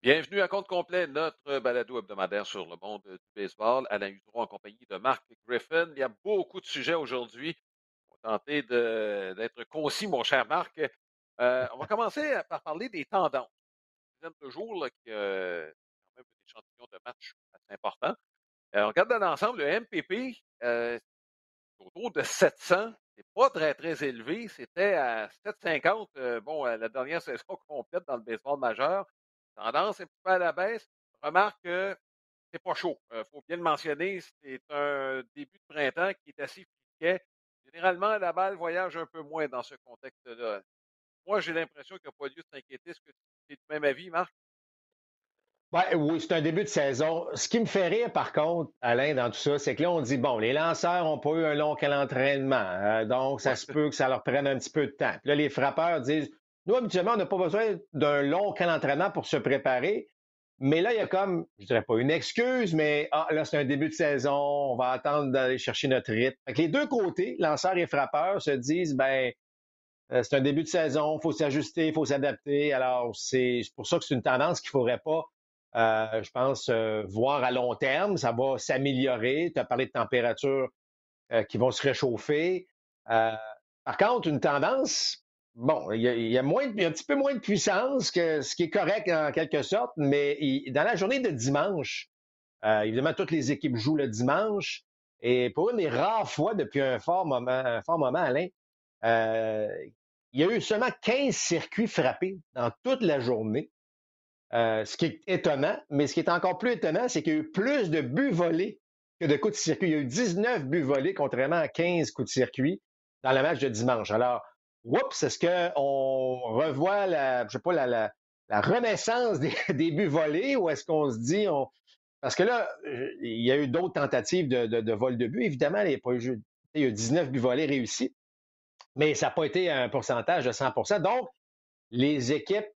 Bienvenue à compte complet, notre balado hebdomadaire sur le monde du baseball. Alain Hudron en compagnie de Marc Griffin. Il y a beaucoup de sujets aujourd'hui. On va tenter d'être concis, mon cher Marc. Euh, on va commencer par parler des tendances. Une de là, quand même un échantillon de match assez important. Euh, on regarde dans l'ensemble, le MPP, euh, c'est autour de 700. C'est pas très, très élevé. C'était à 750, euh, bon, la dernière saison complète dans le baseball majeur. Tendance un peu à la baisse. Remarque que c'est pas chaud. Il faut bien le mentionner. C'est un début de printemps qui est assez friquet. Généralement, la balle voyage un peu moins dans ce contexte-là. Moi, j'ai l'impression qu'il n'y a pas lieu de s'inquiéter. Est-ce que tu es du même avis, Marc? Ben, oui, c'est un début de saison. Ce qui me fait rire, par contre, Alain, dans tout ça, c'est que là, on dit, bon, les lanceurs n'ont pas eu un long entraînement, euh, donc ça se peut que ça leur prenne un petit peu de temps. Puis là, les frappeurs disent, nous, habituellement, on n'a pas besoin d'un long entraînement pour se préparer. Mais là, il y a comme, je dirais pas une excuse, mais ah, là, c'est un début de saison, on va attendre d'aller chercher notre rythme. Les deux côtés, lanceurs et frappeurs, se disent, ben, euh, c'est un début de saison, il faut s'ajuster, il faut s'adapter. Alors, c'est pour ça que c'est une tendance qu'il ne faudrait pas euh, je pense, euh, voir à long terme. Ça va s'améliorer. Tu as parlé de températures qui vont se réchauffer. par contre, une tendance, bon, il y, a, un petit peu moins de puissance que ce qui est correct en quelque sorte, mais dans la journée de dimanche, évidemment, toutes les équipes jouent le dimanche. Et pour une des rares fois depuis un fort moment, un fort moment, Alain, il y a eu seulement 15 circuits frappés dans toute la journée. Euh, ce qui est étonnant, mais ce qui est encore plus étonnant, c'est qu'il y a eu plus de buts volés que de coups de circuit. Il y a eu 19 buts volés, contrairement à 15 coups de circuit dans le match de dimanche. Alors, oups, est-ce qu'on revoit la, je sais pas, la, renaissance des, buts volés ou est-ce qu'on se dit, on... parce que là, il y a eu d'autres tentatives de, vol de buts. Évidemment, il y, a pas eu, il y a eu 19 buts volés réussis, mais ça n'a pas été un pourcentage de 100% Donc, les équipes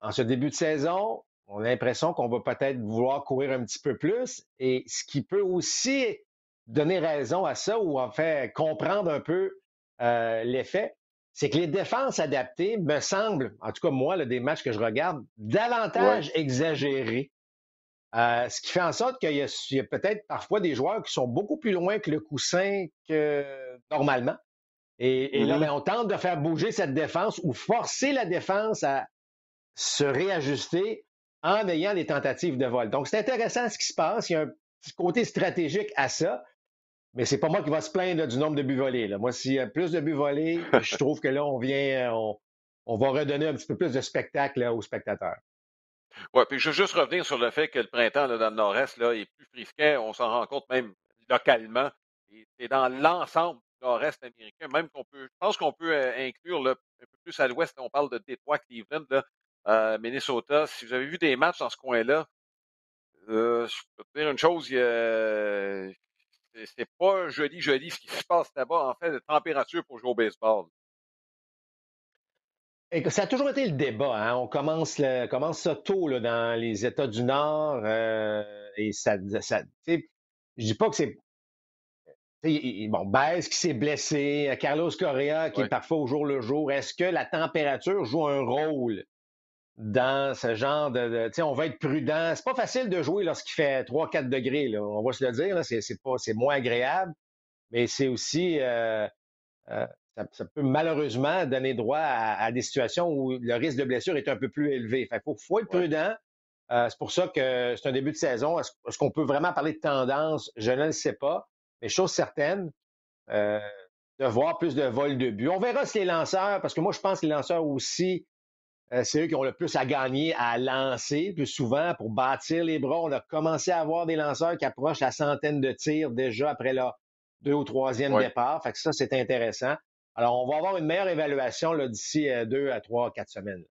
en ce début de saison, on a l'impression qu'on va peut-être vouloir courir un petit peu plus. Et ce qui peut aussi donner raison à ça ou en fait comprendre un peu euh, l'effet, c'est que les défenses adaptées me semblent, en tout cas moi, là, des matchs que je regarde, davantage exagérés. Euh, ce qui fait en sorte qu'il y a, peut-être parfois des joueurs qui sont beaucoup plus loin que le coussin que normalement. Et, là, mm-hmm. ben, on tente de faire bouger cette défense ou forcer la défense à, se réajuster en ayant des tentatives de vol. Donc, c'est intéressant ce qui se passe. Il y a un petit côté stratégique à ça. Mais c'est pas moi qui va se plaindre du nombre de buts volés. Là. Moi, s'il y a plus de buts volés, je trouve que là, on vient, on, va redonner un petit peu plus de spectacle aux spectateurs. Oui, puis je veux juste revenir sur le fait que le printemps là, dans le nord-est là, est plus frisquet. On s'en rend compte même localement. C'est dans l'ensemble du nord-est américain, même qu'on peut, je pense qu'on peut euh, inclure un peu plus à l'ouest, on parle de Détroit, Cleveland, là, euh, Minnesota. Si vous avez vu des matchs dans ce coin-là, euh, je peux te dire une chose, c'est pas joli, joli ce qui se passe là-bas, en fait, de température pour jouer au baseball. ça a toujours été le débat. Hein. On commence, commence ça tôt là, dans les États du Nord. Euh, et ça, ça je dis pas que c'est. Bon, Baez qui s'est blessé, Carlos Correa qui est parfois au jour le jour. Est-ce que la température joue un rôle dans ce genre de, tu sais, on va être prudent. C'est pas facile de jouer lorsqu'il fait 3-4 degrés, là. On va se le dire, c'est, c'est pas, c'est moins agréable, mais c'est aussi, euh, euh, ça, peut malheureusement donner droit à, des situations où le risque de blessure est un peu plus élevé. Fait faut, faut être prudent. Euh, c'est pour ça que c'est un début de saison. Est-ce, qu'on peut vraiment parler de tendance? Je ne le sais pas. Mais chose certaine, de voir plus de vols de but. On verra si les lanceurs, parce que moi, je pense que les lanceurs aussi c'est eux qui ont le plus à gagner à lancer plus souvent pour bâtir les bras. On a commencé à avoir des lanceurs qui approchent la centaine de tirs déjà après leur deux ou troisième départ. Fait que ça, c'est intéressant. Alors, on va avoir une meilleure évaluation d'ici euh, deux à trois, quatre semaines.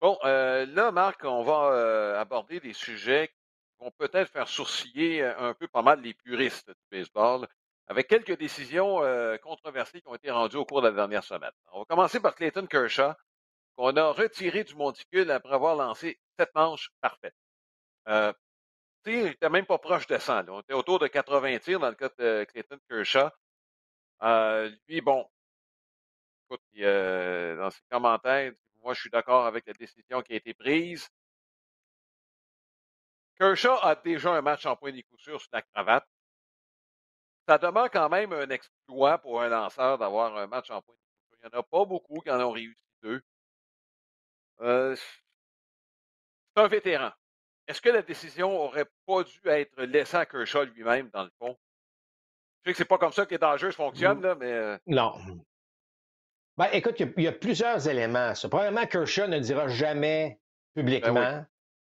Bon, euh, là, Marc, on va aborder des sujets qui vont peut-être faire sourciller un peu pas mal les puristes du baseball, avec quelques décisions controversées qui ont été rendues au cours de la dernière semaine. On va commencer par Clayton Kershaw, qu'on a retiré du monticule après avoir lancé sept manches parfaites. Euh, il n'était même pas proche de 100. On était autour de 80 tirs dans le cas de Clayton Kershaw. Euh, lui, bon, écoute, euh, dans ses commentaires, moi, je suis d'accord avec la décision qui a été prise. Kershaw a déjà un match en point des coups sur la cravate. Ça demande quand même un exploit pour un lanceur d'avoir un match en point des coups Il n'y en a pas beaucoup qui en ont réussi deux. Euh, c'est un vétéran. Est-ce que la décision aurait pas dû être laissée à Kershaw lui-même, dans le fond? Je sais que c'est pas comme ça que les dangers fonctionnent, là, mais. Euh non. Ben, écoute, il y, a, plusieurs éléments. Probablement, Kershaw ne dira jamais ben publiquement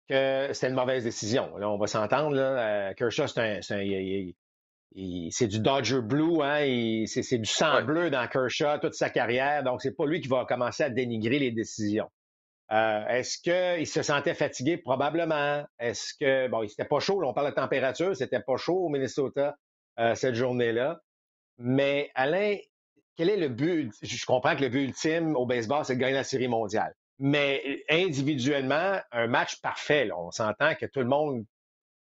que c'était une mauvaise décision. Là, on va s'entendre. Là. Kershaw, c'est c'est du Dodger Blue, hein? c'est, du sang bleu dans Kershaw toute sa carrière, donc c'est pas lui qui va commencer à dénigrer les décisions. Euh, est-ce qu'il se sentait fatigué? Probablement. Est-ce que, bon, il n'était pas chaud, on parle de température, c'était pas chaud au Minnesota euh, cette journée-là. Mais Alain, quel est le but? Je comprends que le but ultime au baseball, c'est de gagner la série mondiale. Mais individuellement, un match parfait, on s'entend que tout le monde,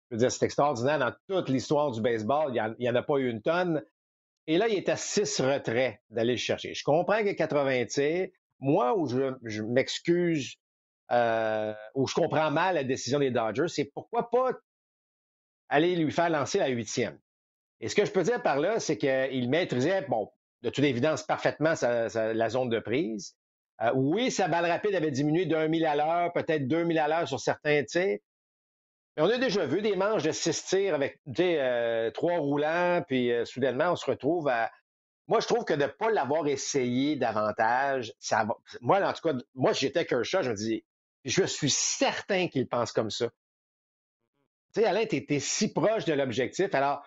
je veux dire, c'est extraordinaire dans toute l'histoire du baseball, il n'y en, a pas eu une tonne. Et là, il est à six retraits d'aller le chercher. Je comprends que 80 tirs, moi, où je, m'excuse, euh, où je comprends mal la décision des Dodgers, c'est pourquoi pas aller lui faire lancer la huitième. Et ce que je peux dire par là, c'est qu'il maîtrisait, bon, de toute évidence, parfaitement la zone de prise. Euh, oui, sa balle rapide avait diminué d'un mille à l'heure, peut-être deux mille à l'heure sur certains tirs. Mais on a déjà vu des manches de six tirs avec euh, trois roulants, puis soudainement, on se retrouve à, moi, je trouve que de ne pas l'avoir essayé davantage, ça va. Moi, en tout cas, moi, j'étais Kershaw, je me dis, je suis certain qu'il pense comme ça. Tu sais, Alain, tu étais si proche de l'objectif. Alors,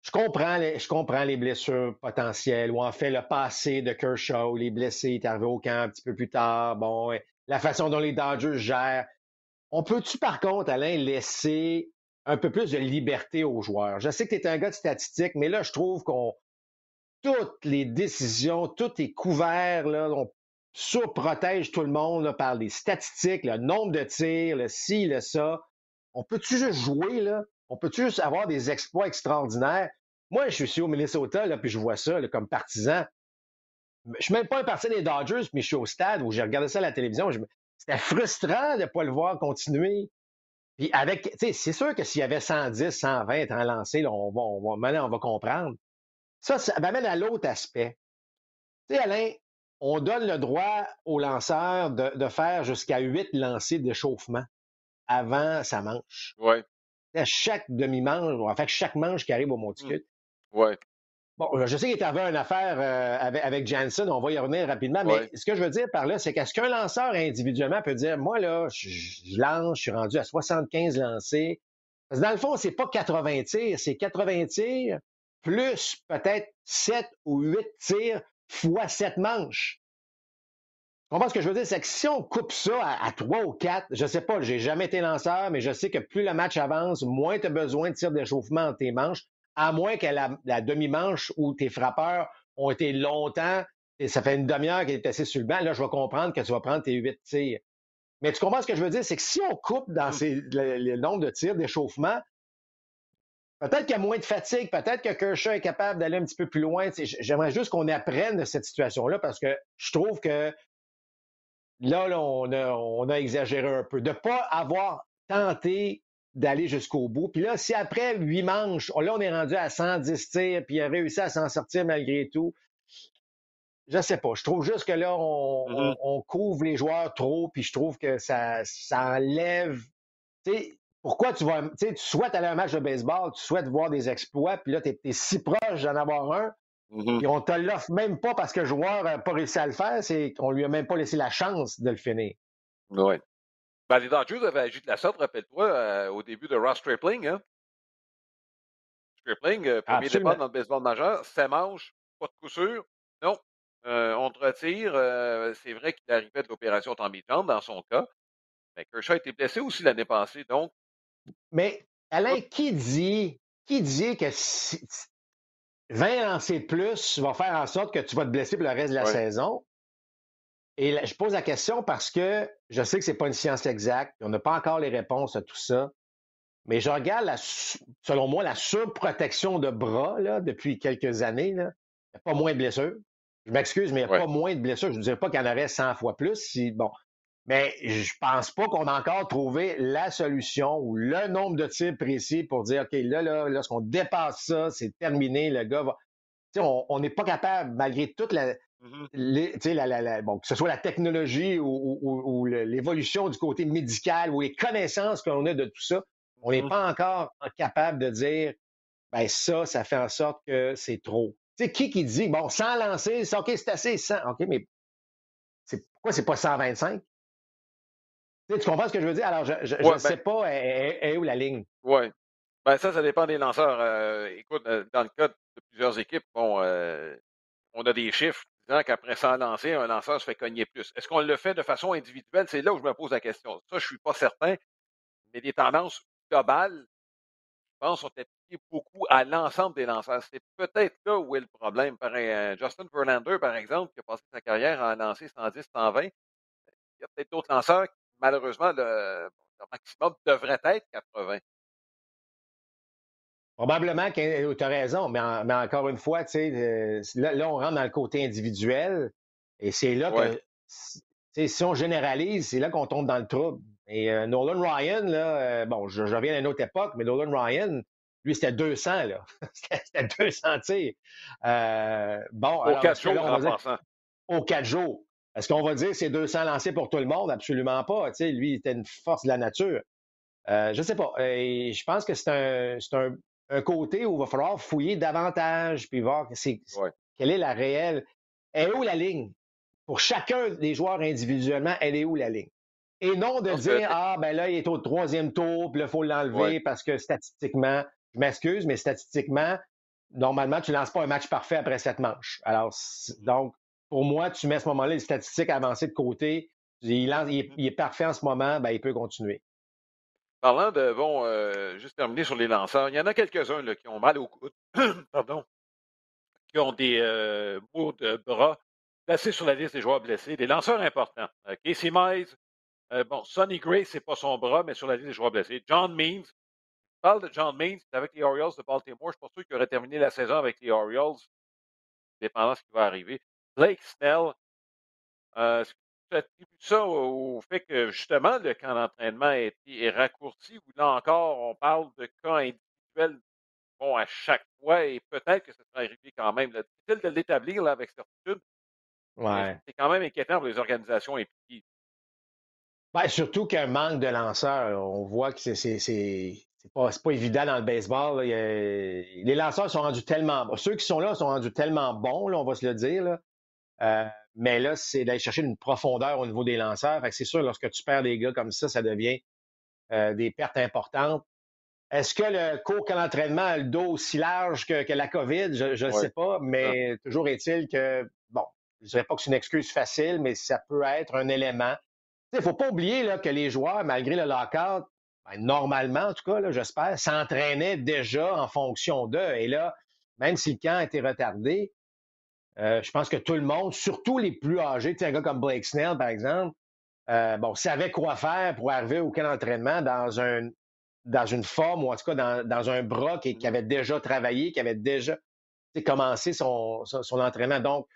je comprends, les, je comprends les blessures potentielles, ou en fait le passé de Kershaw, les blessés, il est arrivé au camp un petit peu plus tard, bon, la façon dont les Dodgers gèrent. On peut-tu, par contre, Alain, laisser un peu plus de liberté aux joueurs? Je sais que tu es un gars de statistiques, mais là, je trouve qu'on toutes les décisions, tout est couvert, là, on surprotège tout le monde par les statistiques, le nombre de tirs, le ci, le ça. On peut-tu juste jouer, là? On peut-tu juste avoir des exploits extraordinaires? Moi, je suis au Minnesota, là, puis je vois ça comme partisan. Je suis même pas un partisan des Dodgers, mais je suis au stade où j'ai regardé ça à la télévision. C'était frustrant de ne pas le voir continuer. Puis avec, c'est sûr que s'il y avait 110, 120 en lancé, on va, on va, on va comprendre. Ça, ça m'amène à l'autre aspect. Tu sais, Alain, on donne le droit aux lanceurs de, faire jusqu'à huit lancers d'échauffement avant sa manche. Oui. À chaque demi-manche, en fait, chaque manche qui arrive au monticule. Mmh. Oui. Bon, je sais qu'il y avait une affaire euh, avec, avec Jansen, on va y revenir rapidement, mais ce que je veux dire par là, c'est qu'est-ce qu'un lanceur individuellement peut dire, moi, là, je, je, lance, je suis rendu à 75 lancés. Parce que dans le fond, c'est pas 80 tirs, c'est 80 tirs plus peut-être 7 ou 8 tirs fois 7 manches. Tu comprends ce que je veux dire? C'est que si on coupe ça à, 3 ou 4, je sais pas, j'ai jamais été lanceur, mais je sais que plus le match avance, moins tu as besoin de tirs d'échauffement dans tes manches, à moins que la, demi-manche où tes frappeurs ont été longtemps, et ça fait une demi-heure qu'il est assis sur le banc, là, je vais comprendre que tu vas prendre tes 8 tirs. Mais tu comprends ce que je veux dire? C'est que si on coupe dans mmh. le nombre de tirs d'échauffement, Peut-être qu'il y a moins de fatigue, peut-être que Kershaw est capable d'aller un petit peu plus loin. J'aimerais juste qu'on apprenne de cette situation-là parce que je trouve que là, on, a, exagéré un peu. De ne pas avoir tenté d'aller jusqu'au bout. Puis là, si après huit manches, là, on est rendu à 110 tirs, puis il a réussi à s'en sortir malgré tout, je ne sais pas. Je trouve juste que là, mm-hmm. on, couvre les joueurs trop, puis je trouve que ça, ça enlève pourquoi tu vas, tu souhaites aller à un match de baseball, tu souhaites voir des exploits, puis là, tu es, si proche d'en avoir un, mm-hmm. puis on te l'offre même pas parce que le joueur n'a pas réussi à le faire, c'est qu'on lui a même pas laissé la chance de le finir. Oui. Ben, les Dodgers avaient agi de la sorte, rappelle-toi, euh, au début de Ross Stripling. Hein? Stripling, euh, premier départ dans le baseball majeur, ça mange, pas de coup sûr. Non, euh, on te retire. c'est vrai qu'il arrivait de l'opération tommy dans son cas. Mais Kershaw a été blessé aussi l'année passée, donc mais Alain, qui dit, qui dit que 20 lancers de plus va faire en sorte que tu vas te blesser pour le reste de la saison? Et je pose la question parce que je sais que ce n'est pas une science exacte, on n'a pas encore les réponses à tout ça. Mais je regarde, la, selon moi, la surprotection de bras là, depuis quelques années. Il n'y a pas moins de blessures. Je m'excuse, mais il n'y a pas moins de blessures. Je ne dirais pas qu'il y en aurait 100 fois plus. Si, bon, Mais je pense pas qu'on a encore trouvé la solution ou le nombre de tirs précis pour dire, OK, là, là, lorsqu'on dépasse ça, c'est terminé, le gars va. sais, on n'est pas capable, malgré toute la, mm-hmm. la, la, la, bon, que ce soit la technologie ou, ou, ou l'évolution du côté médical ou les connaissances qu'on a de tout ça, on n'est mm-hmm. pas encore capable de dire, ben ça, ça fait en sorte que c'est trop. Tu sais, qui qui dit, bon, sans lancer, c'est OK, c'est assez, 100. OK, mais c'est, pourquoi c'est pas 125? Tu, comprends ce que je veux dire? Alors, je ne ben sais pas est, où la ligne. Oui. Ben ça, ça dépend des lanceurs. Euh, écoute, euh, dans le cas de plusieurs équipes, bon, euh, on a des chiffres disant qu'après 100 lancers, un lanceur se fait cogner plus. Est-ce qu'on le fait de façon individuelle? C'est là où je me pose la question. Ça, je ne suis pas certain. Mais des tendances globales, je pense, sont appliquées beaucoup à l'ensemble des lanceurs. C'est peut-être là où est le problème. Pareil, Justin Verlander, par exemple, qui a passé sa carrière à lancer 110, 120, il y a peut-être d'autres lanceurs malheureusement, le, maximum devrait être 80. Probablement que tu as raison, mais, encore une fois, euh, là, là, on rentre dans le côté individuel et c'est là que, si on généralise, c'est là qu'on tombe dans le trouble. Et euh, Nolan Ryan, là, euh, bon, je, reviens à une autre époque, mais Nolan Ryan, lui, c'était 200, là. c'était 200 tirs. bon, au 4 jours, Au 4 jours. Est-ce qu'on va dire c'est 200 lancés pour tout le monde? Absolument pas. Lui, il était une force de la nature. Euh, je ne sais pas. Et je pense que c'est un, un, côté où il va falloir fouiller davantage puis voir quelle est la réelle. Elle est où la ligne? Pour chacun des joueurs individuellement, elle est où la ligne? Et non de dire Ah, ben là, il est au troisième tour, puis là, il faut l'enlever parce que statistiquement, je m'excuse, mais statistiquement, normalement, tu ne lances pas un match parfait après cette manche. Alors, donc, pour moi, tu mets à ce moment-là les statistiques avancées de côté. Il, est, parfait en ce moment, ben, il peut continuer. Parlant de, bon, euh, juste terminer sur les lanceurs, il y en a quelques-uns qui ont mal au coude, pardon, qui ont des euh, de bras placés sur la liste des joueurs blessés, des lanceurs importants. Euh, Casey Mize, bon, Sonny Gray, c'est pas son bras, mais sur la liste des joueurs blessés. John Means, je parle de John Means, avec les Orioles de Baltimore. Je suis pas sûr qu'il aurait terminé la saison avec les Orioles, dépendant de ce qui va arriver. Blake Snell, euh, est-ce que tu attribues ça au, fait que justement le camp d'entraînement est, est raccourci ou là encore on parle de cas individuels bon, à chaque fois et peut-être que ça sera arrivé quand même. difficile de l'établir avec certitude. Ouais. C'est quand même inquiétant pour les organisations impliquées. Ben, surtout qu'un manque de lanceurs. On voit que c'est c'est pas, pas évident dans le baseball. les lanceurs sont rendus tellement bons. Ceux qui sont là sont rendus tellement bons, là, on va se le dire. Là. Euh, mais là, c'est d'aller chercher une profondeur au niveau des lanceurs. c'est sûr, lorsque tu perds des gars comme ça, ça devient euh, des pertes importantes. Est-ce que le court qu'à l'entraînement a le dos aussi large que, la COVID? Je ne sais pas, mais toujours est-il que, bon, je ne dirais pas que c'est une excuse facile, mais ça peut être un élément. Il ne faut pas oublier là, que les joueurs, malgré le lockout, ben, normalement, en tout cas, j'espère, s'entraînaient déjà en fonction d'eux. Et là, même si le camp a été retardé, euh, je pense que tout le monde, surtout les plus âgés, un gars comme Blake Snell, par exemple, euh, bon, savait quoi faire pour arriver au camp d'entraînement dans, un, dans une forme, ou en tout cas dans, un bras qui, avait déjà travaillé, qui avait déjà commencé son, son, entraînement. Donc,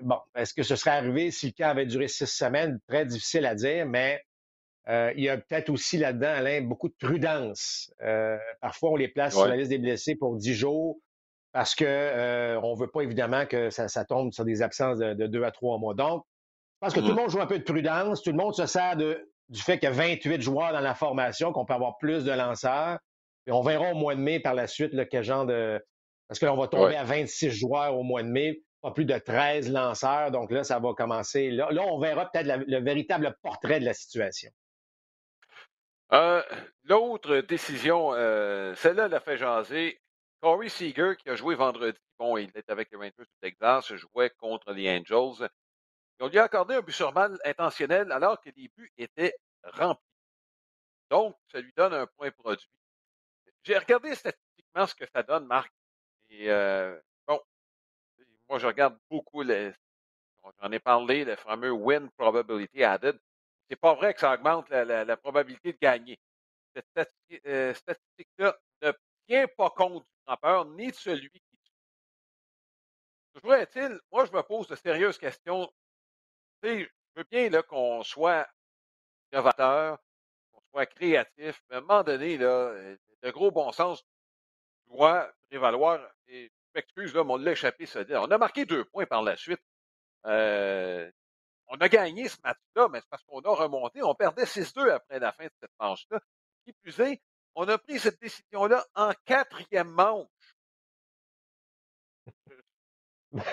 bon, est-ce que ce serait arrivé si le camp avait duré six semaines? Très difficile à dire, mais euh, il y a peut-être aussi là-dedans, Alain, beaucoup de prudence. parfois, on les place sur la liste des blessés pour dix jours parce qu'on euh, ne veut pas évidemment que ça, tombe sur des absences de, deux à trois mois. Donc, je pense que tout le mmh. monde joue un peu de prudence, tout le monde se sert du fait qu'il y a 28 joueurs dans la formation, qu'on peut avoir plus de lanceurs. Et on verra au mois de mai par la suite le quel genre de. Parce que là, on va tomber à 26 joueurs au mois de mai, pas plus de 13 lanceurs. Donc là, ça va commencer. Là, on verra peut-être le véritable portrait de la situation. Euh, l'autre décision, euh, celle-là l'a fait jaser. Corey Seager, qui a joué vendredi, bon, il était avec les Rangers du Texas, jouait contre les Angels. Ils ont lui accordé un but sur balle intentionnel alors que les buts étaient remplis. Donc, ça lui donne un point produit. J'ai regardé statistiquement ce que ça donne, Marc. Et euh, bon, moi, je regarde beaucoup les. J'en ai parlé, le fameux win probability added. C'est pas vrai que ça augmente la, probabilité de gagner. Cette euh, statistique-là ne tient pas compte peur ni de celui qui tue. Toujours est-il, moi, je me pose de sérieuses questions. Je veux bien qu'on soit novateur, qu'on soit créatif. Mais à un moment donné, là, le gros bon sens doit prévaloir. Je m'excuse, là, mais on l'a échappé, ça On a marqué deux points par la suite. Euh, on a gagné ce match-là, mais c'est parce qu'on a remonté. On perdait 6-2 après la fin de cette manche-là. Qui plus est, on a pris cette décision-là en quatrième manche.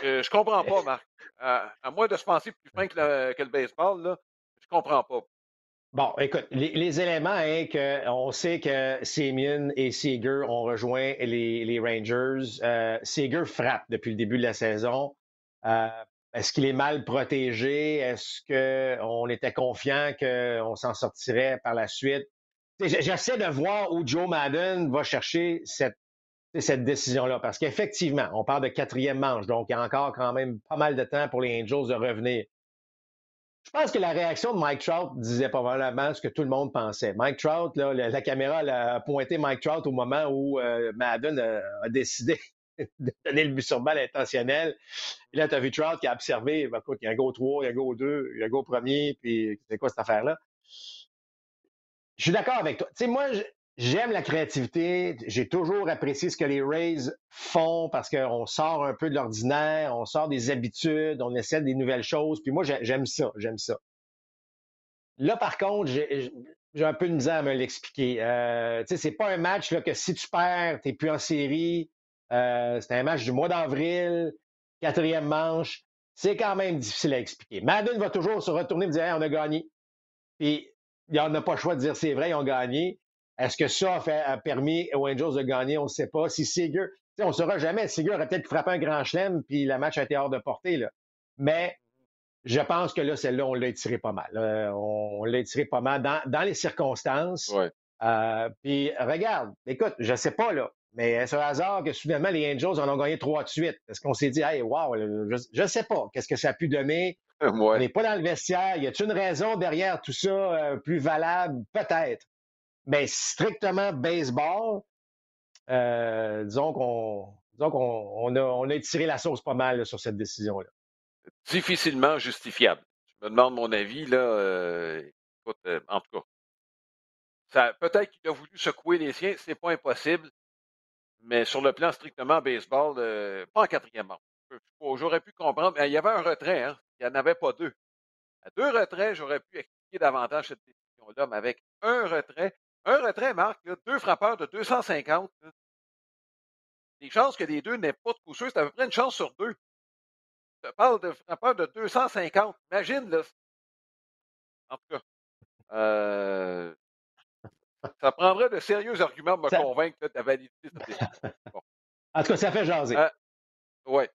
Je, comprends pas, Marc. À, moins de se penser plus fin que le, baseball, là, je comprends pas. Bon, écoute, les, éléments, hein, on sait que Simeon et Seager ont rejoint les, Rangers. Euh, Seager frappe depuis le début de la saison. Euh, est-ce qu'il est mal protégé? Est-ce qu'on était confiant qu'on s'en sortirait par la suite? J'essaie de voir où Joe Madden va chercher cette, décision-là, parce qu'effectivement, on parle de quatrième manche, donc il y a encore quand même pas mal de temps pour les Angels de revenir. Je pense que la réaction de Mike Trout disait probablement ce que tout le monde pensait. Mike Trout, la, caméra a pointé Mike Trout au moment où euh, Madden a, décidé de donner le but sur balle intentionnel. Là, tu as vu Trout qui a observé, ben, écoute, il y a un go 3, il y a un go 2, il y a un go premier, puis c'est quoi cette affaire-là? Je suis d'accord avec toi. Tu sais, moi, j'aime la créativité. J'ai toujours apprécié ce que les Rays font parce qu'on sort un peu de l'ordinaire, on sort des habitudes, on essaie des nouvelles choses. Puis moi, j'aime ça, j'aime ça. Là, par contre, j'ai un peu de misère à me l'expliquer. Euh, tu sais, c'est pas un match là, que si tu perds, tu n'es plus en série. Euh, c'est un match du mois d'avril, quatrième manche. C'est quand même difficile à expliquer. Madden va toujours se retourner et dire on a gagné. Puis il en a pas le choix de dire c'est vrai, ils ont gagné. Est-ce que ça a, permis aux Angels de gagner? On ne sait pas. Si Seager, on ne saura jamais. Seager aurait peut-être frappé un grand chelem, puis le match a été hors de portée. Là. Mais je pense que là, celle-là, on l'a étiré pas mal. on, l'a étiré pas mal dans, les circonstances. Euh, puis regarde, écoute, je ne sais pas, là. Mais est-ce un hasard que soudainement les Angels en ont gagné trois de suite? Est-ce qu'on s'est dit, hey, wow, je ne sais pas, qu'est-ce que ça a pu donner? On n'est pas dans le vestiaire. Y a-t-il une raison derrière tout ça euh, plus valable? Peut-être. Mais strictement baseball, euh, disons qu'on on a, on a étiré la sauce pas mal sur cette décision-là. Difficilement justifiable. Je me demande mon avis, là. Euh, en tout cas. Peut-être qu'il a voulu secouer les siens, c'est pas impossible. Mais sur le plan strictement baseball, euh, pas en quatrième manche. J'aurais pu comprendre. Il y avait un retrait, hein? Il n'y en avait pas deux. À deux retraits, j'aurais pu expliquer davantage cette décision-là, mais avec un retrait, un retrait, Marc, deux frappeurs de 250, les chances que les deux n'aient pas de coup sûr, c'est à peu près une chance sur deux. Je parle de frappeurs de 250. Imagine, là. En tout cas. Euh, ça prendrait de sérieux arguments pour me convaincre de la validité de cette En tout cas, ça fait jaser. Euh, oui.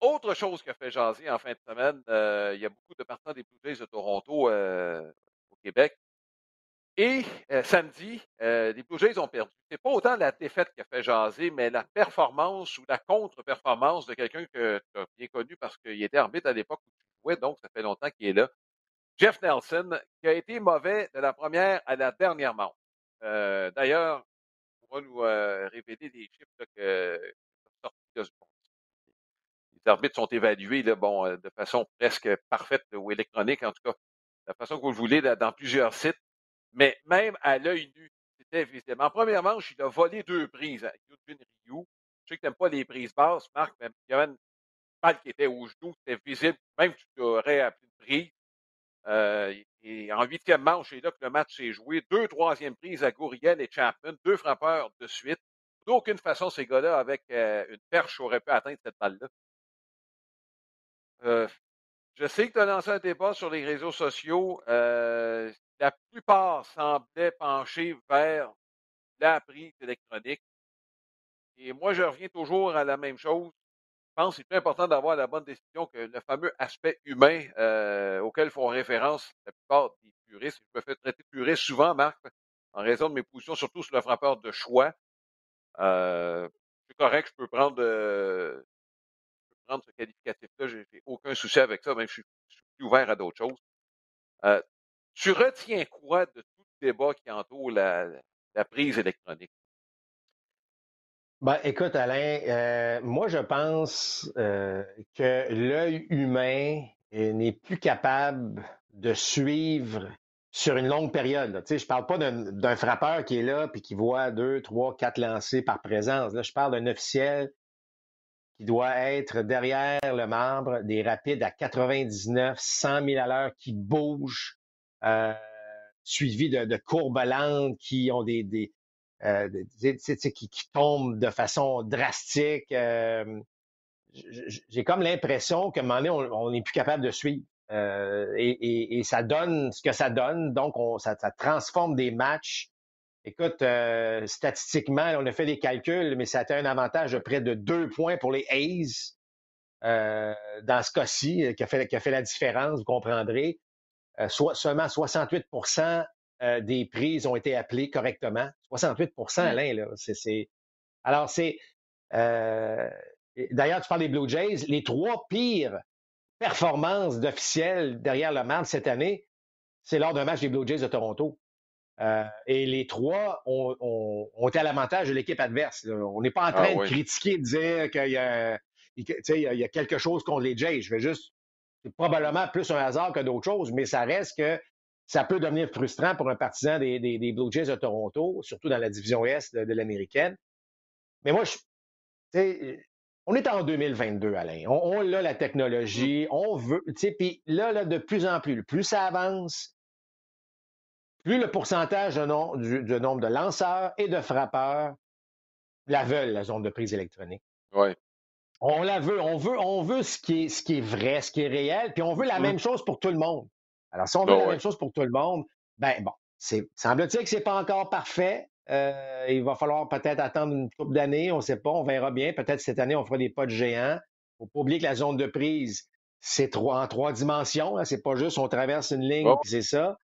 Autre chose qui a fait jaser en fin de semaine, euh, il y a beaucoup de partisans des Blue Jays de Toronto euh, au Québec. Et samedi, les Blue Jays ont perdu. C'est pas autant la défaite qui a fait jaser, mais la performance ou la contre-performance de quelqu'un que tu as bien connu parce qu'il était arbitre à l'époque où tu jouais, donc ça fait longtemps qu'il est là. Jeff Nelson, qui a été mauvais de la première à la dernière manche. Euh, d'ailleurs, on pourra nous euh, révéler des chiffres que, les arbitres sont évalués bon, euh, de façon presque parfaite ou électronique, en tout cas, de la façon que vous le voulez, dans plusieurs sites. Mais même à l'œil nu, c'était visible. En première manche, il a volé deux prises à Eugene Ryu. Je sais que tu n'aimes pas les prises basses, Marc, mais il y avait une balle qui était au genou, c'était visible. Même tu aurais appelé une prise. Euh, et en huitième manche, c'est là que le match s'est joué. Deux troisième prises à Gouriel et Chapman, deux frappeurs de suite. D'aucune façon, ces gars-là, avec euh, une perche, auraient pu atteindre cette balle-là. Euh, je sais que tu as lancé un débat sur les réseaux sociaux. la plupart semblaient pencher vers la prise électronique. Et moi, je reviens toujours à la même chose pense que c'est plus important d'avoir la bonne décision que le fameux aspect humain euh, auquel font référence la plupart des puristes. Je me fais traiter de puriste souvent, Marc, en raison de mes positions, surtout sur le frappeur de choix. Euh, c'est correct, je peux prendre, euh, je ce qualificatif-là, j'ai aucun souci avec ça, même je suis, plus ouvert à d'autres choses. Euh, tu retiens quoi de tout le débat qui entoure la prise électronique? Ben, écoute, Alain, euh, moi, je pense euh, que l'œil humain n'est plus capable de suivre sur une longue période. Je ne parle pas d'un frappeur qui est là puis qui voit deux, trois, quatre lancés par présence. Là, je parle d'un officiel qui doit être derrière le membre des rapides à 99, 100 000 à l'heure, qui bouge, euh, suivi de, de, courbes qui ont des, des euh, qui, qui, tombent de façon drastique. Euh, j'ai comme l'impression qu'à un moment donné, on n'est plus capable de suivre. Euh, et, ça donne ce que ça donne. Donc, on, ça, transforme des matchs. Écoute, euh, statistiquement, on a fait des calculs, mais ça a un avantage de près de deux points pour les A's euh, dans ce cas-ci, qui, a fait, qui a fait la différence, vous comprendrez. seulement 68% des prises ont été appelées correctement. 68% mmh. Alain, là. C'est, Alors, c'est. D'ailleurs, tu parles des Blue Jays. Les trois pires performance d'officiel derrière le marbre cette année, c'est lors d'un match des Blue Jays de Toronto. Euh, et les trois ont, ont, été à l'avantage de l'équipe adverse. On n'est pas en ah train de critiquer, de dire qu'il y, a, il y a quelque chose contre les Jays. Je vais juste, c'est probablement plus un hasard que d'autres choses, mais ça reste que ça peut devenir frustrant pour un partisan des, des, Blue Jays de Toronto, surtout dans la division Est de, de l'américaine. Mais moi, je, on est en 2022, Alain. On, a la technologie, mm. on veut, puis là, là, de plus en plus, plus ça avance, plus le pourcentage de du, nombre de lanceurs et de frappeurs la veulent, la zone de prise électronique. Oui. On la veut, on veut, on veut ce qui est, ce qui est vrai, ce qui est réel, puis on veut la mm. même chose pour tout le monde. Alors, si on veut ben la même chose pour tout le monde, ben bon, semble-t-il que c'est pas encore parfait, euh, il va falloir peut-être attendre une couple d'années, on ne sait pas, on verra bien. Peut-être cette année, on fera des pas de géants. Il ne faut pas oublier que la zone de prise, c'est en trois dimensions. Hein. C'est pas juste on traverse une ligne et oh. c'est ça.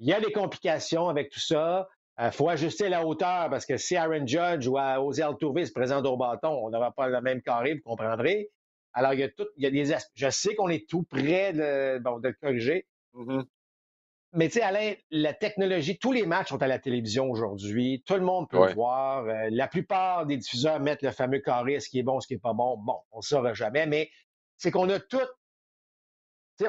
Il y a des complications avec tout ça. Il euh, faut ajuster la hauteur parce que si Aaron Judge ou Ozzy Altuve se présente au bâton, on n'aura pas le même carré, vous comprendrez. Alors, il y a, tout, il y a des aspects. Je sais qu'on est tout près de, de le corriger. Mm-hmm. Mais tu sais, Alain, la technologie, tous les matchs sont à la télévision aujourd'hui. Tout le monde peut le voir. Euh, la plupart des diffuseurs mettent le fameux carré, ce qui est bon, ce qui est pas bon. Bon, on ne saura jamais, mais c'est qu'on a tout.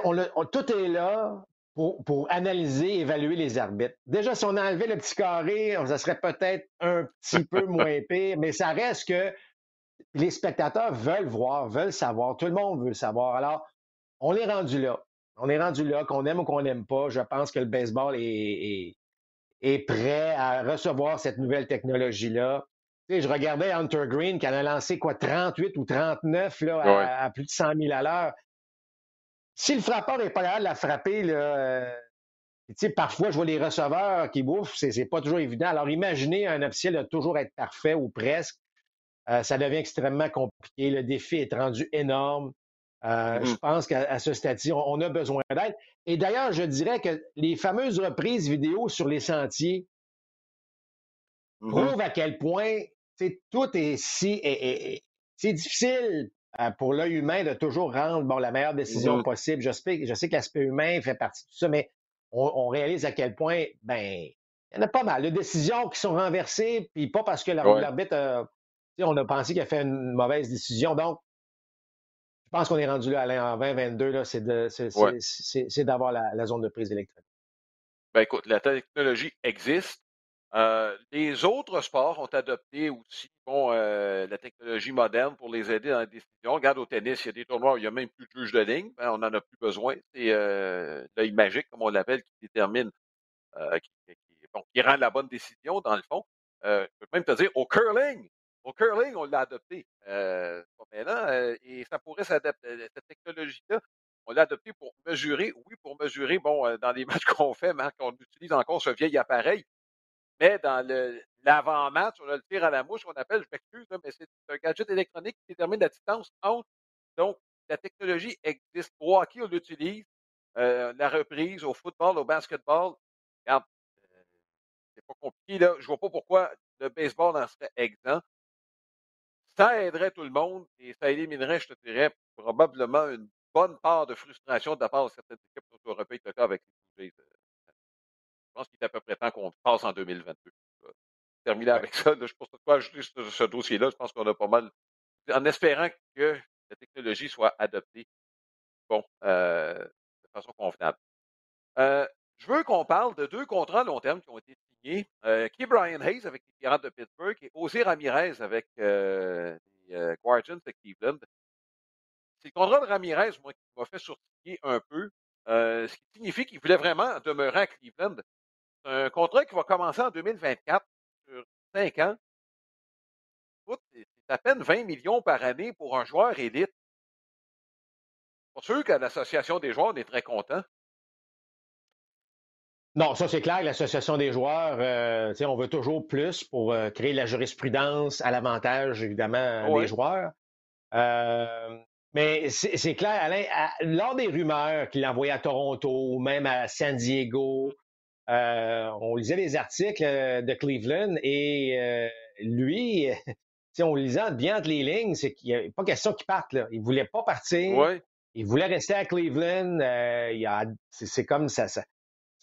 On, on, tout est là pour, pour, analyser, évaluer les arbitres. Déjà, si on enlevait le petit carré, ça serait peut-être un petit peu moins pire, mais ça reste que les spectateurs veulent voir, veulent savoir. Tout le monde veut savoir. Alors, on est rendu là. On est rendu là, qu'on aime ou qu'on n'aime pas. Je pense que le baseball est, est, prêt à recevoir cette nouvelle technologie-là. Tu sais, je regardais Hunter Green qui en a lancé quoi, 38 ou 39 là, à, plus de 100 000 à l'heure. Si le frappeur n'est pas capable de la frapper, là, euh, parfois, je vois les receveurs qui bouffent, c'est pas toujours évident. Alors, imaginez un officiel de toujours être parfait ou presque. Euh, ça devient extrêmement compliqué. Le défi est rendu énorme. Euh, je mmh. pense qu'à ce stade-ci, on, a besoin d'aide. Et d'ailleurs, je dirais que les fameuses reprises vidéo sur les sentiers mmh prouvent à quel point tout est si. c'est difficile pour l'œil humain de toujours rendre bon, la meilleure décision mmh possible. Je sais, je sais que l'aspect humain fait partie de tout ça, mais on, réalise à quel point, ben, il y en a pas mal de décisions qui sont renversées, puis pas parce que l'arbitre, on a pensé qu'il a fait une mauvaise décision. Donc, je pense qu'on est rendu là, Alain, en 2022, c'est d'avoir la, zone de prise électrique. Ben écoute, la technologie existe. Euh, les autres sports ont adopté aussi euh, la technologie moderne pour les aider dans la décision. Regarde au tennis, il y a des tournois où il n'y a même plus de juge de ligne. Ben, on n'en a plus besoin. C'est euh, l'œil magique, comme on l'appelle, qui détermine, qui, rend la bonne décision, dans le fond. je peux même te dire, au curling, au curling, on l'a adopté. Euh, maintenant, euh, et ça pourrait s'adapter. Euh, cette technologie-là, on l'a adopté pour mesurer, oui, pour mesurer, bon, euh, dans les matchs qu'on fait, Marc, on utilise encore ce vieil appareil. Mais dans l'avant-match, on a le tir à la mouche qu'on appelle, je m'excuse, mais c'est un gadget électronique qui détermine la distance entre. Donc, la technologie existe. Au hockey, on l'utilise. la reprise au football, au basketball. Regarde, c'est pas compliqué, là. Je vois pas pourquoi le baseball en serait exempt ça aiderait tout le monde et ça éliminerait, je te dirais, probablement une bonne part de frustration de la part de certaines équipes, surtout européennes, avec les euh, pense qu'il est à peu près temps qu'on passe en 2022. Terminer avec ça, je pas quoi ajouter ce, dossier-là. Je pense qu'on a pas mal. En espérant que la technologie soit adoptée bon, euh, de façon convenable. Euh, Je veux qu'on parle de deux contrats à long terme qui ont été signés. Euh, Key Brian Hayes avec les Pirates de Pittsburgh et José Ramirez avec euh, les Guardians de Cleveland. C'est le contrat de Ramirez, moi, qui m'a fait sourciller un peu, ce qui signifie qu'il voulait vraiment demeurer à Cleveland. Un contrat qui va commencer en 2024 sur cinq ans. C'est à peine 20 millions par année pour un joueur élite. Pour sûr qu'à l'Association des joueurs, on est très content. Non, ça c'est clair. L'Association des joueurs, euh, on veut toujours plus pour euh, créer la jurisprudence à l'avantage, évidemment, des joueurs. Euh, mais c'est clair, Alain, lors des rumeurs qu'il envoyait à Toronto ou même à San Diego, on lisait des articles de Cleveland et lui, on lisait bien entre les lignes, c'est qu'il n'y a pas question qu'il parte. Là. Il ne voulait pas partir. Il voulait rester à Cleveland. c'est comme ça, ça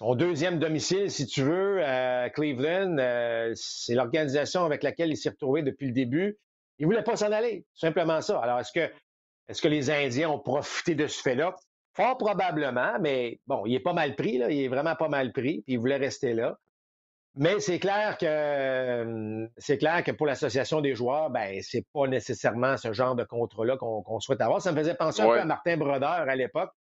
son deuxième domicile, si tu veux, à Cleveland, euh, c'est l'organisation avec laquelle il s'est retrouvé depuis le début. Il ne voulait pas s'en aller, simplement ça. Alors, est-ce que, est-ce que les Indiens ont profité de ce fait-là? Fort probablement, mais bon, il est pas mal pris, là. Il est vraiment pas mal pris, puis il voulait rester là. Mais c'est clair que c'est clair que pour l'association des joueurs, ben c'est pas nécessairement ce genre de contrat-là qu'on souhaite avoir. Ça me faisait penser un peu à Martin Brodeur à l'époque,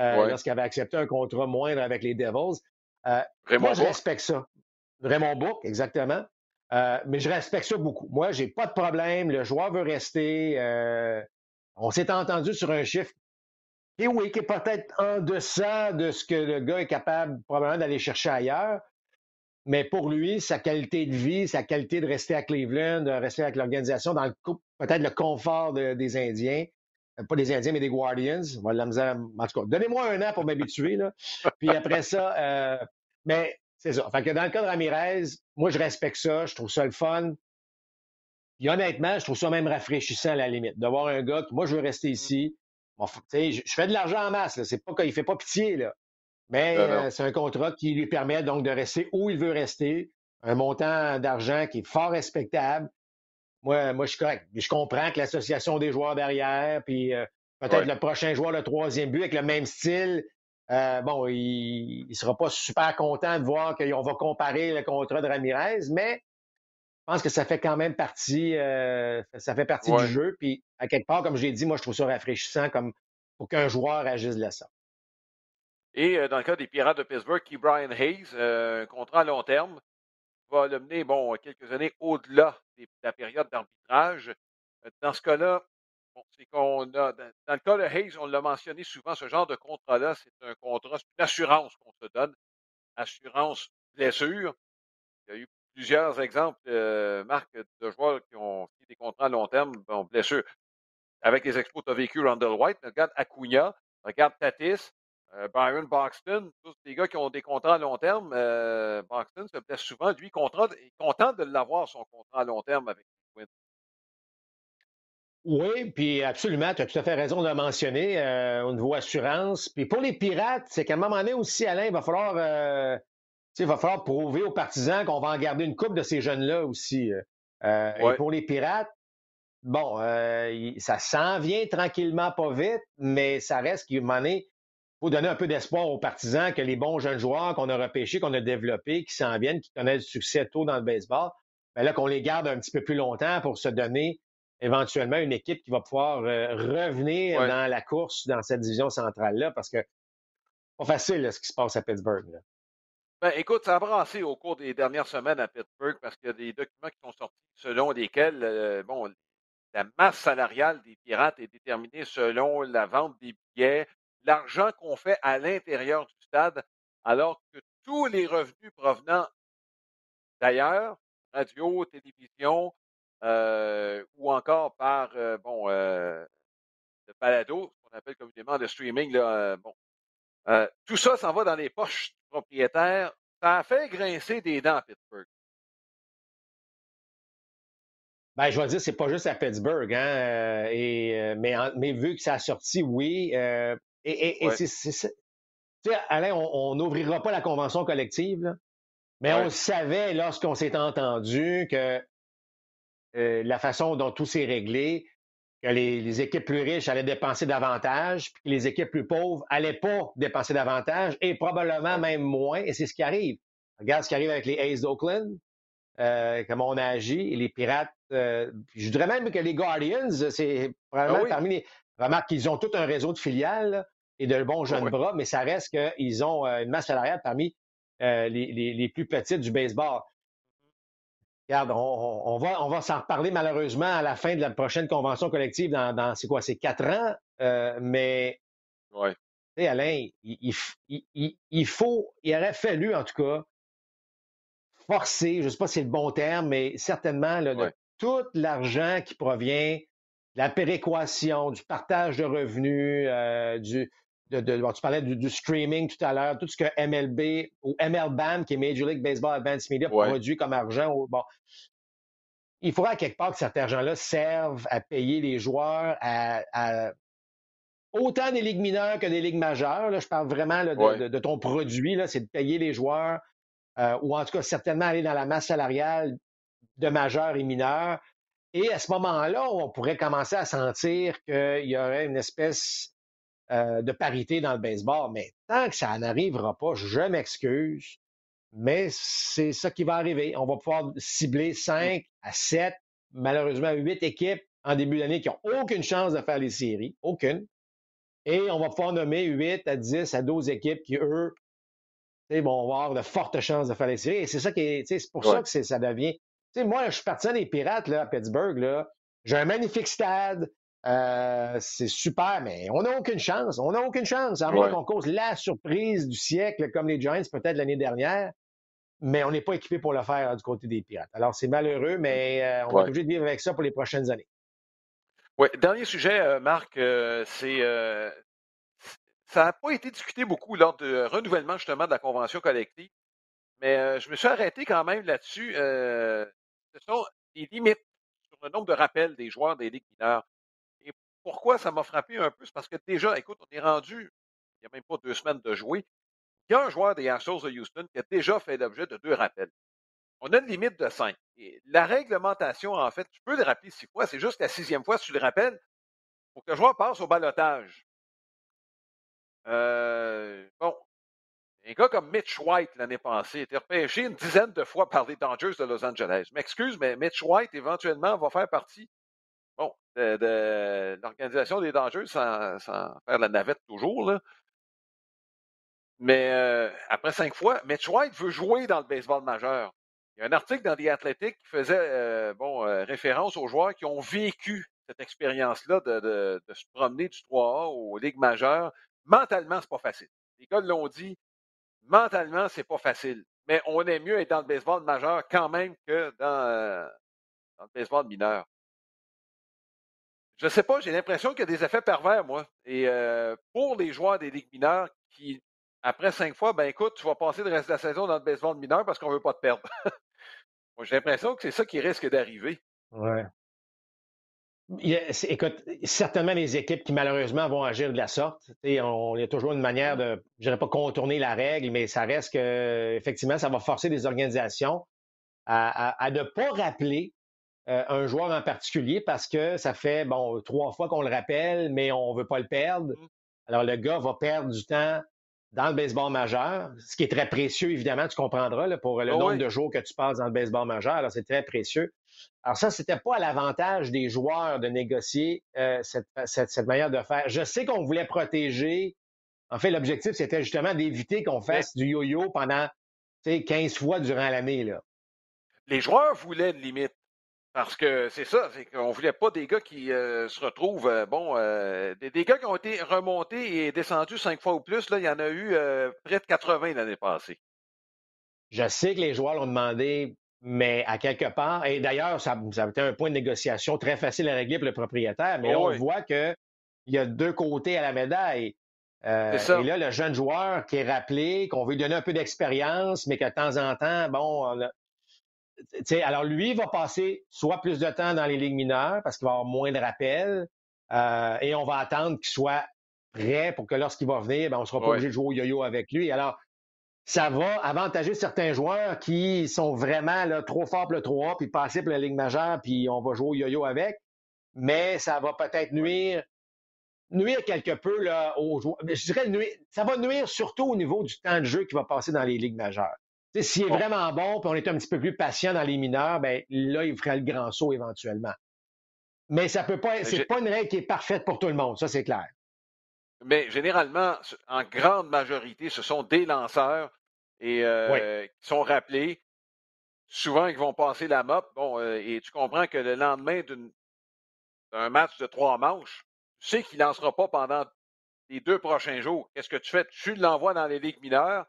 euh, lorsqu'il avait accepté un contrat moindre avec les Devils. Euh, moi, je respecte ça. Raymond Book, exactement. Euh, mais je respecte ça beaucoup. Moi, j'ai pas de problème. Le joueur veut rester. on s'est entendu sur un chiffre et oui, qui est peut-être en deçà de ce que le gars est capable probablement d'aller chercher ailleurs. Mais pour lui, sa qualité de vie, sa qualité de rester à Cleveland, de rester avec l'organisation, dans peut-être le confort des Indiens, euh, pas des Indiens, mais des Guardians. Va la. En tout cas, donnez-moi un an pour m'habituer. Puis après ça, euh, mais c'est ça. Que dans le cas de Ramirez, moi, je respecte ça. Je trouve ça le fun. Puis honnêtement, je trouve ça même rafraîchissant à la limite. De voir un gars qui, moi, je veux rester ici. Bon, je, fais de l'argent en masse. C'est pas qu'il fait pas pitié, là. Mais euh, c'est un contrat qui lui permet donc de rester où il veut rester. Un montant d'argent qui est fort respectable. Moi, moi, je suis correct. Je comprends que l'association des joueurs derrière, puis euh, peut-être le prochain joueur, le troisième but, avec le même style, euh, bon, il ne sera pas super content de voir qu'on va comparer le contrat de Ramirez, mais pense que ça fait quand même partie, euh, ça fait partie du jeu. Puis, à quelque part, comme je l'ai dit, moi, je trouve ça rafraîchissant comme pour qu'un joueur agisse de la sorte. Et dans le cas des Pirates de Pittsburgh, qui Brian Hayes, un contrat à long terme, va le mener, bon, quelques années au-delà de la période d'arbitrage. Euh, dans ce cas-là, c'est qu'on a, dans, le cas de Hayes, on l'a mentionné souvent, ce genre de contrat-là, c'est un contrat, c'est une assurance qu'on se donne, assurance blessure. Il y a eu plusieurs exemples, euh, Marc, de joueurs qui ont fait des contrats à long terme, bon, blessure. Avec les expos, tu as vécu Randall White, regarde Acuna, regarde Tatis, euh, Byron Boxton, tous les gars qui ont des contrats à long terme, euh, Boxton se blesse souvent. Lui, contrat, il est content de l'avoir, son contrat à long terme avec les. Oui, puis absolument, tu as tout à fait raison de le mentionner euh, au niveau assurance. Puis pour les pirates, c'est qu'à un moment donné aussi, Alain, il va falloir, il va falloir prouver aux partisans qu'on va en garder une coupe de ces jeunes-là aussi. Et pour les pirates, bon, ça s'en vient tranquillement, pas vite, mais ça reste donné, faut donner un peu d'espoir aux partisans que les bons jeunes joueurs qu'on a repêchés, qu'on a développés, qui s'en viennent, qui connaissent du succès tôt dans le baseball, bien là, qu'on les garde un petit peu plus longtemps pour se donner éventuellement une équipe qui va pouvoir euh, revenir dans la course dans cette division centrale-là, parce que pas facile ce qui se passe à Pittsburgh. Ben, écoute, ça a brassé au cours des dernières semaines à Pittsburgh parce qu'il y a des documents qui sont sortis selon lesquels, euh, bon, la masse salariale des Pirates est déterminée selon la vente des billets, l'argent qu'on fait à l'intérieur du stade, alors que tous les revenus provenant d'ailleurs, radio, télévision, euh, ou encore par euh, bon euh, le balado, ce qu'on appelle communément le streaming, là, bon, tout ça s'en va dans les poches propriétaire. Ça a fait grincer des dents à Pittsburgh. Ben, je vais dire, c'est pas juste à Pittsburgh, hein, et, mais, mais vu que ça a sorti, oui, et, et, c'est Alain, on n'ouvrira pas la convention collective, mais on savait lorsqu'on s'est entendu que euh, la façon dont tout s'est réglé, que les, équipes plus riches allaient dépenser davantage, puis que les équipes plus pauvres n'allaient pas dépenser davantage, et probablement même moins, et c'est ce qui arrive. Regarde ce qui arrive avec les A's d'Oakland, euh, comment on a agi, et les Pirates. Euh, je dirais même que les Guardians, c'est probablement ah parmi les. Remarque qu'ils ont tout un réseau de filiales et de bons jeunes bras, mais ça reste qu'ils ont euh, une masse salariale parmi les, plus petites du baseball. Regarde, on, va, on va s'en reparler malheureusement à la fin de la prochaine convention collective dans, c'est quoi, c'est quatre ans, mais ouais. Alain, il, il, faut, il aurait fallu en tout cas forcer, je ne sais pas si c'est le bon terme, mais certainement de tout l'argent qui provient de la péréquation, du partage de revenus, euh, du, de, tu parlais du, streaming tout à l'heure, tout ce que MLB ou MLBAM, qui est Major League Baseball Advanced Media, produit comme argent. Bon, il faudra quelque part que cet argent-là serve à payer les joueurs, à, autant des ligues mineures que des ligues majeures. Là, je parle vraiment de, de, ton produit, c'est de payer les joueurs euh, ou en tout cas certainement aller dans la masse salariale de majeurs et mineurs. Et à ce moment-là, on pourrait commencer à sentir qu'il y aurait une espèce euh, de parité dans le baseball. Mais tant que ça n'arrivera pas, je m'excuse, mais c'est ça qui va arriver. On va pouvoir cibler 5 à 7, malheureusement 8 équipes en début d'année qui n'ont aucune chance de faire les séries, aucune. Et on va pouvoir nommer 8 à 10 à 12 équipes qui, eux, vont avoir de fortes chances de faire les séries. Et c'est ça qui est, c'est pour ça que ça devient. moi, je suis parti des Pirates là, à Pittsburgh. Là. J'ai un magnifique stade. Euh, c'est super, mais on n'a aucune chance. On n'a aucune chance. À moins qu'on cause la surprise du siècle, comme les Giants peut-être l'année dernière. Mais on n'est pas équipé pour le faire du côté des Pirates. Alors, c'est malheureux, mais euh, on va être obligé de vivre avec ça pour les prochaines années. Oui, dernier sujet, euh, Marc, c'est ça n'a pas été discuté beaucoup lors du renouvellement justement de la convention collective, mais je me suis arrêté quand même là-dessus. Ce sont des limites sur le nombre de rappels des joueurs des ligues mineures. Pourquoi ça m'a frappé un peu? C'est parce que déjà, écoute, on est rendu, il n'y a même pas deux semaines de jouer, il y a un joueur des Astros de Houston qui a déjà fait l'objet de deux rappels. On a une limite de cinq. Et la réglementation, en fait, tu peux le rappeler six fois, c'est juste la sixième fois, si tu le rappelles, pour que le joueur passe au balotage. Euh, bon, un gars comme Mitch White l'année passée était repêché une dizaine de fois par les Dodgers de Los Angeles. M'excuse, mais Mitch White éventuellement va faire partie de, l'organisation des Dodgers sans, faire la navette toujours. Là. Mais euh, après cinq fois, Mitch White veut jouer dans le baseball majeur. Il y a un article dans The Athletic qui faisait euh, bon, référence aux joueurs qui ont vécu cette expérience-là de, se promener du 3A aux ligues majeures Mentalement, c'est pas facile. Les gars l'ont dit, mentalement, c'est pas facile. Mais on est mieux être dans le baseball majeur quand même que dans, euh, le baseball mineur. Je sais pas, j'ai l'impression qu'il y a des effets pervers, moi. Et euh, pour les joueurs des ligues mineures qui, après cinq fois, ben écoute, tu vas passer le reste de la saison dans le baseball mineur parce qu'on veut pas te perdre. moi, j'ai l'impression que c'est ça qui risque d'arriver. Ouais. Écoute, certainement les équipes qui malheureusement vont agir de la sorte. On, il y a toujours une manière de, je dirais pas contourner la règle, mais ça reste que effectivement, ça va forcer des organisations à, ne pas rappeler euh, un joueur en particulier parce que ça fait bon trois fois qu'on le rappelle, mais on veut pas le perdre. Mmh. Alors le gars va perdre du temps dans le baseball majeur, ce qui est très précieux, évidemment, tu comprendras, là, pour le ah nombre de jours que tu passes dans le baseball majeur. Alors, c'est très précieux. Alors, ça, c'était pas à l'avantage des joueurs de négocier euh, cette, cette, manière de faire. Je sais qu'on voulait protéger. En fait, l'objectif, c'était justement d'éviter qu'on fasse du yo-yo pendant 15 fois durant l'année. Les joueurs voulaient une limite. Parce que c'est ça, c'est qu'on voulait pas des gars qui euh, se retrouvent, euh, bon, euh, des, gars qui ont été remontés et descendus cinq fois ou plus, là, il y en a eu près de 80 l'année passée. Je sais que les joueurs l'ont demandé, mais à quelque part, et d'ailleurs, ça, ça, a été un point de négociation très facile à régler pour le propriétaire, mais là, on voit qu'il y a deux côtés à la médaille. et là, le jeune joueur qui est rappelé, qu'on veut lui donner un peu d'expérience, mais que de temps en temps, bon, alors lui va passer soit plus de temps dans les ligues mineures parce qu'il va avoir moins de rappels euh, et on va attendre qu'il soit prêt pour que lorsqu'il va venir, ben, on sera pas obligé de jouer au yo-yo avec lui. Alors, ça va avantager certains joueurs qui sont vraiment là, trop forts pour le 3 puis passer pour la ligue majeure, puis on va jouer au yo-yo avec. mais ça va peut-être nuire, nuire quelque peu là, aux joueurs. Je dirais nuire, ça va nuire surtout au niveau du temps de jeu qui va passer dans les ligues majeures. S'il est vraiment bon, puis on est un petit peu plus patient dans les mineurs, ben là, il ferait le grand saut éventuellement. Mais ça peut pas, c'est pas une règle qui est parfaite pour tout le monde, ça c'est clair. Mais généralement, en grande majorité, ce sont des lanceurs et euh, qui sont rappelés. Souvent, ils vont passer la mop. Bon, euh, et tu comprends que le lendemain d'un match de trois manches, tu sais qu'il ne lancera pas pendant les deux prochains jours. Qu'est-ce que tu fais? Tu l'envoies dans les ligues mineures.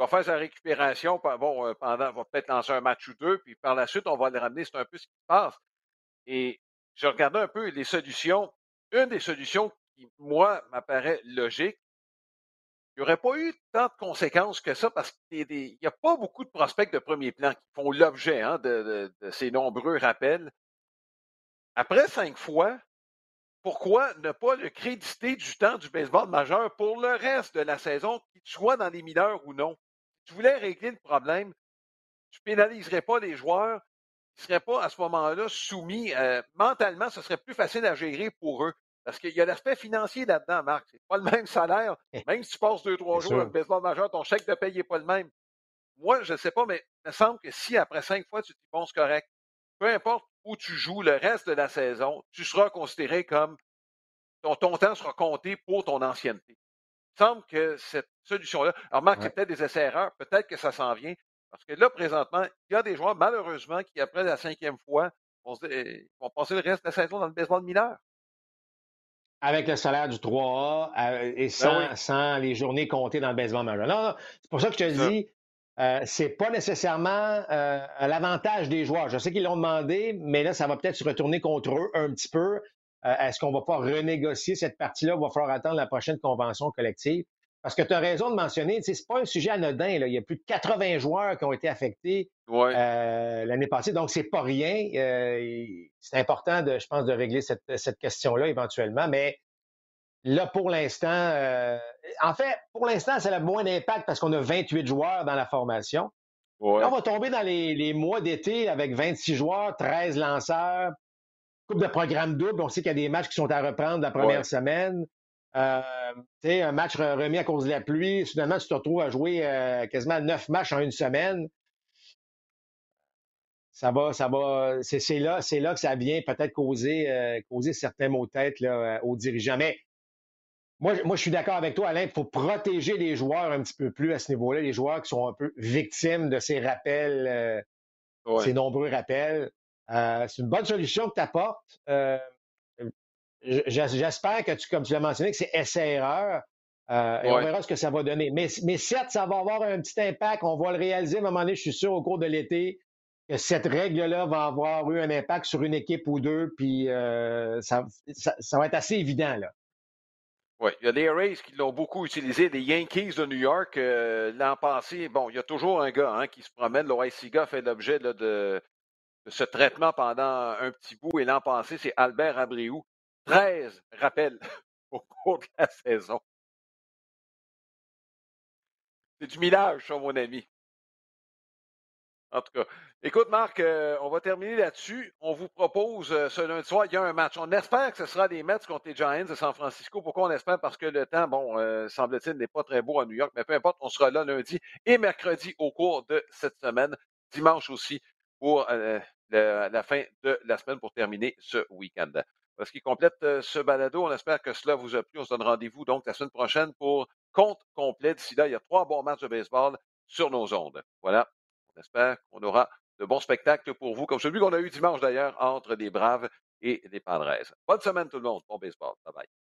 Va faire sa récupération. Bon, euh, pendant, va peut-être lancer un match ou deux, puis par la suite, on va le ramener. C'est un peu ce qui se passe. Et je regardais un peu les solutions. Une des solutions qui, moi, m'apparaît logique, il n'y aurait pas eu tant de conséquences que ça parce qu'il n'y a pas beaucoup de prospects de premier plan qui font l'objet hein, de, ces nombreux rappels. Après cinq fois, pourquoi ne pas le créditer du temps du baseball majeur pour le reste de la saison, qu'il soit dans les mineurs ou non? Tu voulais régler le problème, tu pénaliserais pas les joueurs, ne seraient pas à ce moment-là soumis. Euh, mentalement, ce serait plus facile à gérer pour eux. Parce qu'il y a l'aspect financier là-dedans, Marc. C'est pas le même salaire. Eh. Même si tu passes deux, trois jours dans le baseball majeur, ton chèque de paye n'est pas le même. Moi, je ne sais pas, mais il me semble que si après cinq fois, tu te dis, bon, c'est correct, peu importe où tu joues le reste de la saison, tu seras considéré comme ton, ton temps sera compté pour ton ancienneté. Il me semble que cette solution-là. Alors, Marc, c'est peut-être des essais-erreurs, peut-être que ça s'en vient, parce que là, présentement, il y a des joueurs, malheureusement, qui, après la cinquième fois, vont, passer le reste de la saison dans le baseball mineur. Avec le salaire du 3A euh, et ben sans, les journées comptées dans le baseball majeur. Non, non c'est pour ça que je te dis, euh, c'est pas nécessairement euh, l'avantage des joueurs. Je sais qu'ils l'ont demandé, mais là, ça va peut-être se retourner contre eux un petit peu. Est-ce qu'on va pas renégocier cette partie-là? Il va falloir attendre la prochaine convention collective. Parce que tu as raison de mentionner, c'est pas un sujet anodin. Là. Il y a plus de 80 joueurs qui ont été affectés euh, l'année passée, donc c'est pas rien. Euh, c'est important, de, je pense, de régler cette, cette question-là éventuellement. Mais là, pour l'instant, euh, en fait, pour l'instant, ça a moins d'impact parce qu'on a 28 joueurs dans la formation. Là, on va tomber dans les, les mois d'été avec 26 joueurs, 13 lanceurs, coupe de programme double. On sait qu'il y a des matchs qui sont à reprendre la première semaine. Euh, un match remis à cause de la pluie, soudainement, tu te retrouves à jouer euh, quasiment neuf matchs en une semaine. Ça va, ça va. C'est là, c'est là que ça vient peut-être causer, euh, causer certains maux de tête là, aux dirigeants. Mais moi, moi je suis d'accord avec toi, Alain. Il faut protéger les joueurs un petit peu plus à ce niveau-là, les joueurs qui sont un peu victimes de ces rappels, ces nombreux rappels. C'est une bonne solution que tu apportes. J'espère que tu, comme tu l'as mentionné, que c'est essai-erreur. Euh, et on verra ce que ça va donner. Mais, mais certes, ça va avoir un petit impact. On va le réaliser à un moment donné, je suis sûr, au cours de l'été, que cette règle-là va avoir eu un impact sur une équipe ou deux, puis euh, ça, ça, va être assez évident. là. Oui, il y a des Rays qui l'ont beaucoup utilisé, des Yankees de New York. Euh, l'an passé, bon, il y a toujours un gars hein, qui se promène. Le fait l'objet de, ce traitement pendant un petit bout. Et l'an passé, c'est Albert Abriou 13 rappels au cours de la saison. C'est du millage, ça, mon ami. En tout cas, écoute, Marc, euh, on va terminer là-dessus. On vous propose euh, ce lundi soir, il y a un match. On espère que ce sera des Mets contre les Giants de San Francisco. Pourquoi on espère? Parce que le temps, bon, euh, semble-t-il, n'est pas très beau à New York, mais peu importe, on sera là lundi et mercredi au cours de cette semaine. Dimanche aussi pour la fin de la semaine pour terminer ce week-end. Parce qu'il complète euh, ce balado. On espère que cela vous a plu. On se donne rendez-vous donc la semaine prochaine pour compte complet. D'ici là, il y a trois bons matchs de baseball sur nos ondes. Voilà. On espère qu'on aura de bons spectacles pour vous, comme celui qu'on a eu dimanche d'ailleurs entre les Braves et les Padres. Bonne semaine tout le monde. Bon baseball. Bye bye.